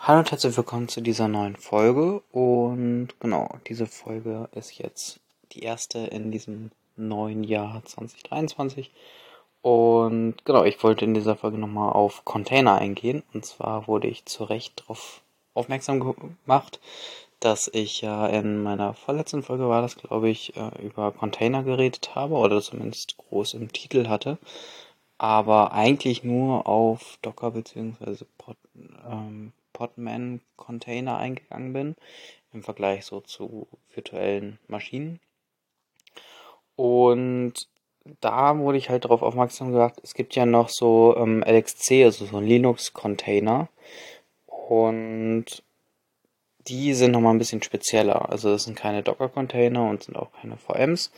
Hallo und herzlich willkommen zu dieser neuen Folge. Und genau, diese Folge ist jetzt die erste in diesem neuen Jahr 2023. Und genau, ich wollte in dieser Folge nochmal auf Container eingehen. Und zwar wurde ich zu Recht darauf aufmerksam gemacht, dass ich ja in meiner vorletzten Folge war das, glaube ich, äh, über Container geredet habe oder zumindest groß im Titel hatte. Aber eigentlich nur auf Docker bzw. Ähm, Podman Container eingegangen bin im Vergleich so zu virtuellen Maschinen. Und da wurde ich halt darauf aufmerksam gemacht, es gibt ja noch so ähm, LXC, also so Linux-Container. Und die sind nochmal ein bisschen spezieller. Also das sind keine Docker-Container und sind auch keine VMs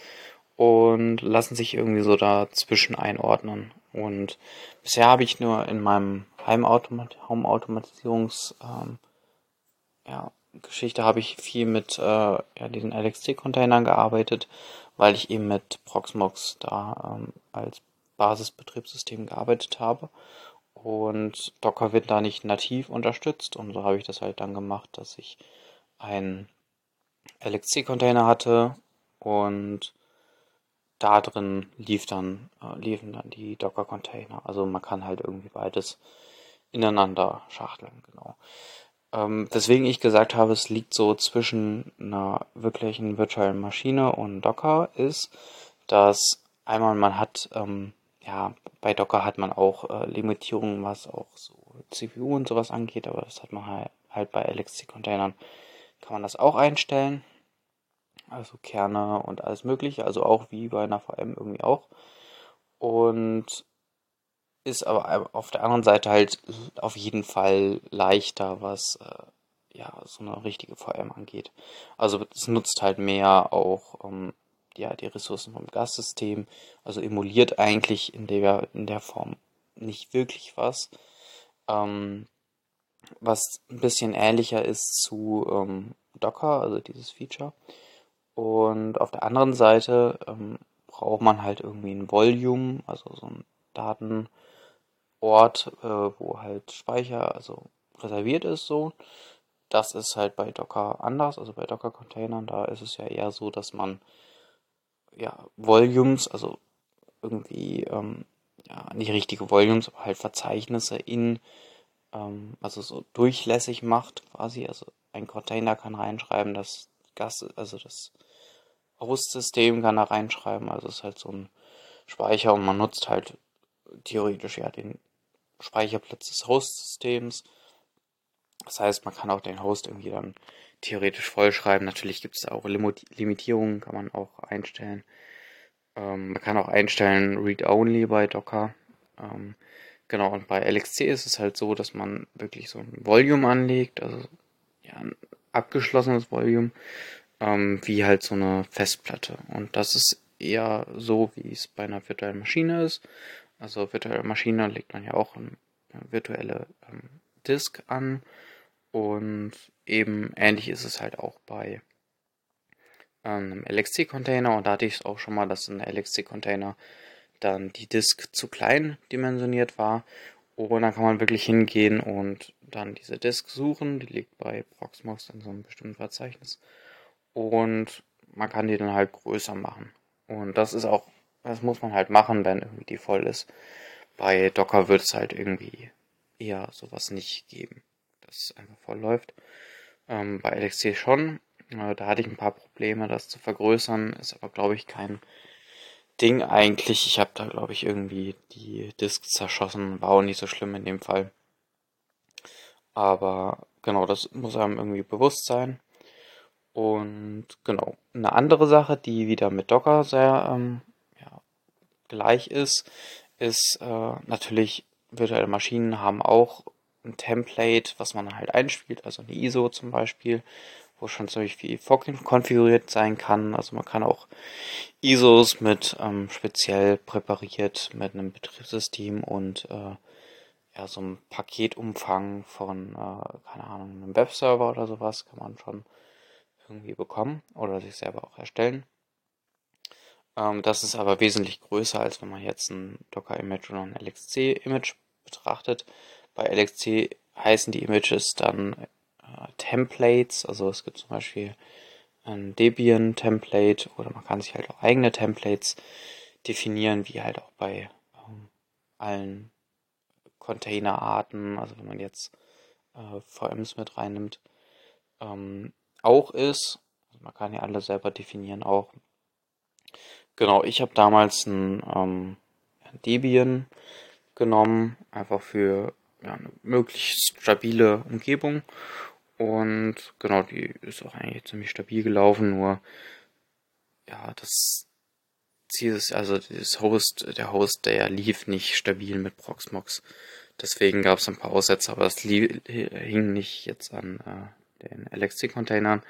und lassen sich irgendwie so dazwischen einordnen. Und bisher habe ich nur in meinem Heimautomatisierungs ähm, ja, habe ich viel mit äh, ja, diesen LXC-Containern gearbeitet, weil ich eben mit Proxmox da ähm, als Basisbetriebssystem gearbeitet habe. Und Docker wird da nicht nativ unterstützt und so habe ich das halt dann gemacht, dass ich einen LXC-Container hatte und da drin lief dann, äh, liefen dann die Docker-Container. Also man kann halt irgendwie beides ineinander schachteln, genau. Ähm, deswegen ich gesagt habe, es liegt so zwischen einer wirklichen virtuellen Maschine und Docker ist, dass einmal man hat, ähm, ja, bei Docker hat man auch äh, Limitierungen, was auch so CPU und sowas angeht, aber das hat man halt, halt bei LXC-Containern, kann man das auch einstellen also Kerne und alles Mögliche, also auch wie bei einer VM irgendwie auch. Und ist aber auf der anderen Seite halt auf jeden Fall leichter, was äh, ja so eine richtige VM angeht. Also es nutzt halt mehr auch ähm, ja die Ressourcen vom Gassystem, also emuliert eigentlich in der in der Form nicht wirklich was. Ähm, was ein bisschen ähnlicher ist zu ähm, Docker, also dieses Feature. Und auf der anderen Seite ähm, braucht man halt irgendwie ein Volume, also so ein Datenort, äh, wo halt Speicher, also reserviert ist so. Das ist halt bei Docker anders, also bei Docker-Containern, da ist es ja eher so, dass man ja Volumes, also irgendwie ähm, ja, nicht richtige Volumes, aber halt Verzeichnisse in, ähm, also so durchlässig macht quasi. Also ein Container kann reinschreiben, dass Gas, also das Hostsystem kann da reinschreiben. Also es ist halt so ein Speicher und man nutzt halt theoretisch ja den Speicherplatz des Hostsystems. Das heißt, man kann auch den Host irgendwie dann theoretisch vollschreiben. Natürlich gibt es auch Limitierungen, kann man auch einstellen. Ähm, man kann auch einstellen Read-Only bei Docker. Ähm, genau, und bei LXC ist es halt so, dass man wirklich so ein Volume anlegt, also ja, ein abgeschlossenes Volume ähm, wie halt so eine Festplatte. Und das ist eher so, wie es bei einer virtuellen Maschine ist. Also virtuelle Maschine legt man ja auch eine virtuelle ähm, Disk an. Und eben ähnlich ist es halt auch bei ähm, einem LXC-Container. Und da hatte ich es auch schon mal, dass in einem LXC-Container dann die Disk zu klein dimensioniert war. Und dann kann man wirklich hingehen und dann diese Disk suchen. Die liegt bei Proxmox in so einem bestimmten Verzeichnis und man kann die dann halt größer machen. Und das ist auch, das muss man halt machen, wenn irgendwie die voll ist. Bei Docker wird es halt irgendwie eher sowas nicht geben, dass es einfach voll läuft. Ähm, bei LXC schon. Äh, da hatte ich ein paar Probleme, das zu vergrößern. Ist aber, glaube ich, kein Ding eigentlich. Ich habe da, glaube ich, irgendwie die Disk zerschossen. War auch nicht so schlimm in dem Fall. Aber genau, das muss einem irgendwie bewusst sein. Und genau, eine andere Sache, die wieder mit Docker sehr ähm, gleich ist, ist äh, natürlich virtuelle Maschinen haben auch ein Template, was man halt einspielt, also eine ISO zum Beispiel, wo schon ziemlich viel konfiguriert sein kann. Also man kann auch ISOs mit ähm, speziell präpariert mit einem Betriebssystem und äh, ja, so einem Paketumfang von, äh, keine Ahnung, einem Webserver oder sowas kann man schon irgendwie bekommen oder sich selber auch erstellen. Ähm, das ist aber wesentlich größer, als wenn man jetzt ein Docker-Image oder ein LXC-Image betrachtet. Bei LXC heißen die Images dann äh, Templates. Also es gibt zum Beispiel ein Debian-Template oder man kann sich halt auch eigene Templates definieren, wie halt auch bei ähm, allen Containerarten, also wenn man jetzt äh, VMs mit reinnimmt, ähm, auch ist. Also man kann ja alle selber definieren auch. Genau, ich habe damals ein ähm, Debian genommen, einfach für ja, eine möglichst stabile Umgebung. Und genau, die ist auch eigentlich ziemlich stabil gelaufen, nur ja, das Ziel ist, also das Host, der Host, der lief nicht stabil mit Proxmox. Deswegen gab es ein paar Aussätze, aber das hing nicht jetzt an äh, den LXC-Containern.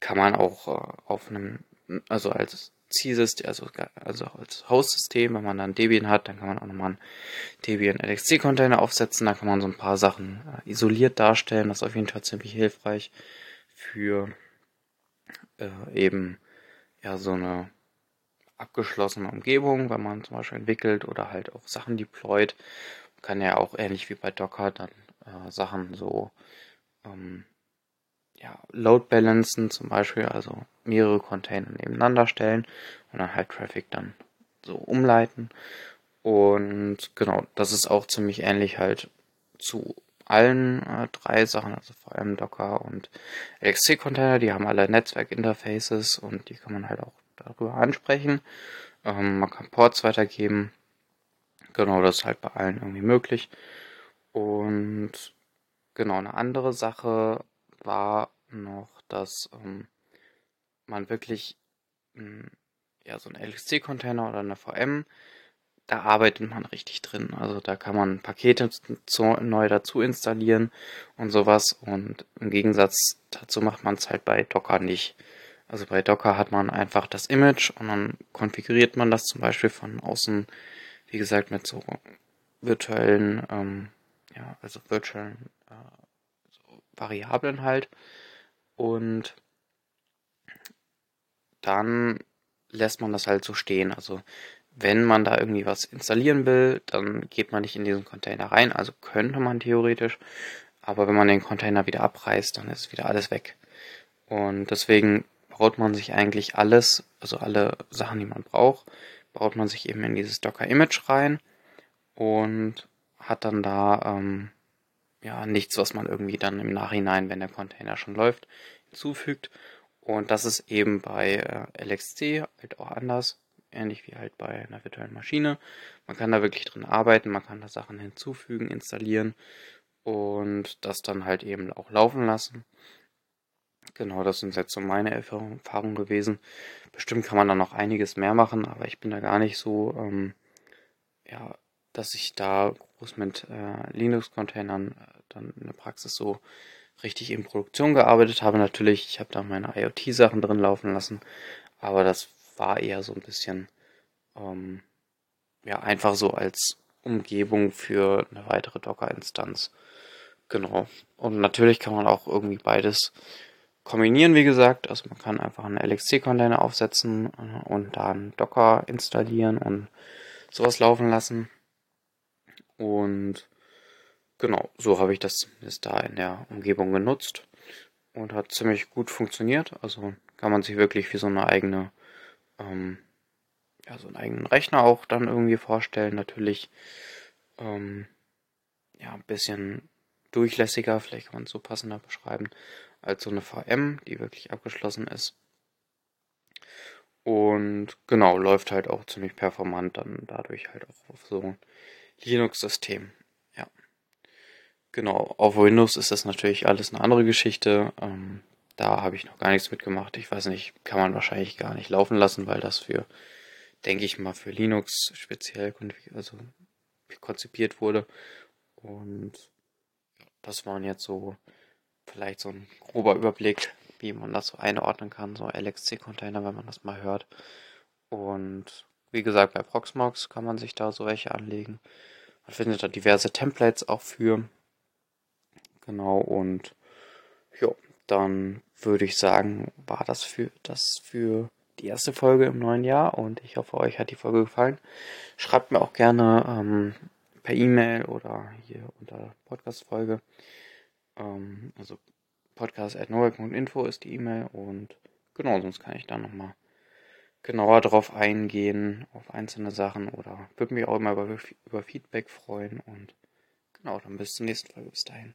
Kann man auch äh, auf einem, also als Zielsystem, also, also als Host-System, wenn man dann Debian hat, dann kann man auch nochmal einen Debian LXC-Container aufsetzen, da kann man so ein paar Sachen äh, isoliert darstellen, das ist auf jeden Fall ziemlich hilfreich für äh, eben ja so eine abgeschlossene Umgebung, wenn man zum Beispiel entwickelt oder halt auch Sachen deployt. Kann ja auch ähnlich wie bei Docker dann äh, Sachen so ähm, ja, Load Balancen zum Beispiel, also mehrere Container nebeneinander stellen und dann halt Traffic dann so umleiten. Und genau, das ist auch ziemlich ähnlich halt zu allen äh, drei Sachen, also vor allem Docker und LXC-Container, die haben alle Netzwerkinterfaces und die kann man halt auch darüber ansprechen. Ähm, man kann Ports weitergeben. Genau, das ist halt bei allen irgendwie möglich. Und genau, eine andere Sache war noch, dass ähm, man wirklich mh, hm, ja so ein LXC-Container oder eine VM, da arbeitet man richtig drin. Also da kann man Pakete zu, neu dazu installieren und sowas. Und im Gegensatz dazu macht man es halt bei Docker nicht. Also bei Docker hat man einfach das Image und dann konfiguriert man das zum Beispiel von außen, wie gesagt, mit so virtuellen, ähm, ja, also virtuellen äh, Variablen halt. Und dann lässt man das halt so stehen. Also wenn man da irgendwie was installieren will, dann geht man nicht in diesen Container rein. Also könnte man theoretisch. Aber wenn man den Container wieder abreißt, dann ist wieder alles weg. Und deswegen baut man sich eigentlich alles, also alle Sachen, die man braucht, baut man sich eben in dieses Docker-Image rein und hat dann da ähm, ja nichts, was man irgendwie dann im Nachhinein, wenn der Container schon läuft, hinzufügt. Und das ist eben bei äh, LXC halt auch anders, ähnlich wie halt bei einer virtuellen Maschine. Man kann da wirklich drin arbeiten, man kann da Sachen hinzufügen, installieren und das dann halt eben auch laufen lassen. Genau, das sind jetzt so meine Erfahrungen gewesen. Bestimmt kann man da noch einiges mehr machen, aber ich bin da gar nicht so, ähm, ja, dass ich da groß mit äh, Linux-Containern äh, dann in der Praxis so richtig in Produktion gearbeitet habe. Natürlich, ich habe da meine IoT-Sachen drin laufen lassen, aber das war eher so ein bisschen, ähm, ja, einfach so als Umgebung für eine weitere Docker-Instanz. Genau. Und natürlich kann man auch irgendwie beides kombinieren, wie gesagt. Also man kann einfach einen LXC-Container aufsetzen äh, und dann Docker installieren und sowas laufen lassen. Und genau, so habe ich das zumindest da in der Umgebung genutzt und hat ziemlich gut funktioniert. Also kann man sich wirklich wie so eine eigene, ähm, ja, so einen eigenen Rechner auch dann irgendwie vorstellen. Natürlich, ähm, ja, ein bisschen durchlässiger, vielleicht kann man es so passender beschreiben als so eine VM, die wirklich abgeschlossen ist. Und genau, läuft halt auch ziemlich performant dann dadurch halt auch auf so Linux-System. Ja. Genau, auf Windows ist das natürlich alles eine andere Geschichte. Ähm, da habe ich noch gar nichts mitgemacht. Ich weiß nicht, kann man wahrscheinlich gar nicht laufen lassen, weil das für, denke ich mal, für Linux speziell also konzipiert wurde. Und das waren jetzt so vielleicht so ein grober Überblick, wie man das so einordnen kann, so LXC-Container, wenn man das mal hört. Und wie gesagt, bei Proxmox kann man sich da so welche anlegen. Man findet da diverse Templates auch für. Genau, und ja, dann würde ich sagen, war das für das für die erste Folge im neuen Jahr und ich hoffe, euch hat die Folge gefallen. Schreibt mir auch gerne ähm, per E-Mail oder hier unter Podcast-Folge. Ähm, also podcast.nowak.info ist die E-Mail und genau, sonst kann ich da nochmal genauer drauf eingehen, auf einzelne Sachen oder würde mich auch immer über, über Feedback freuen und genau, dann bis zur nächsten Folge. Bis dahin.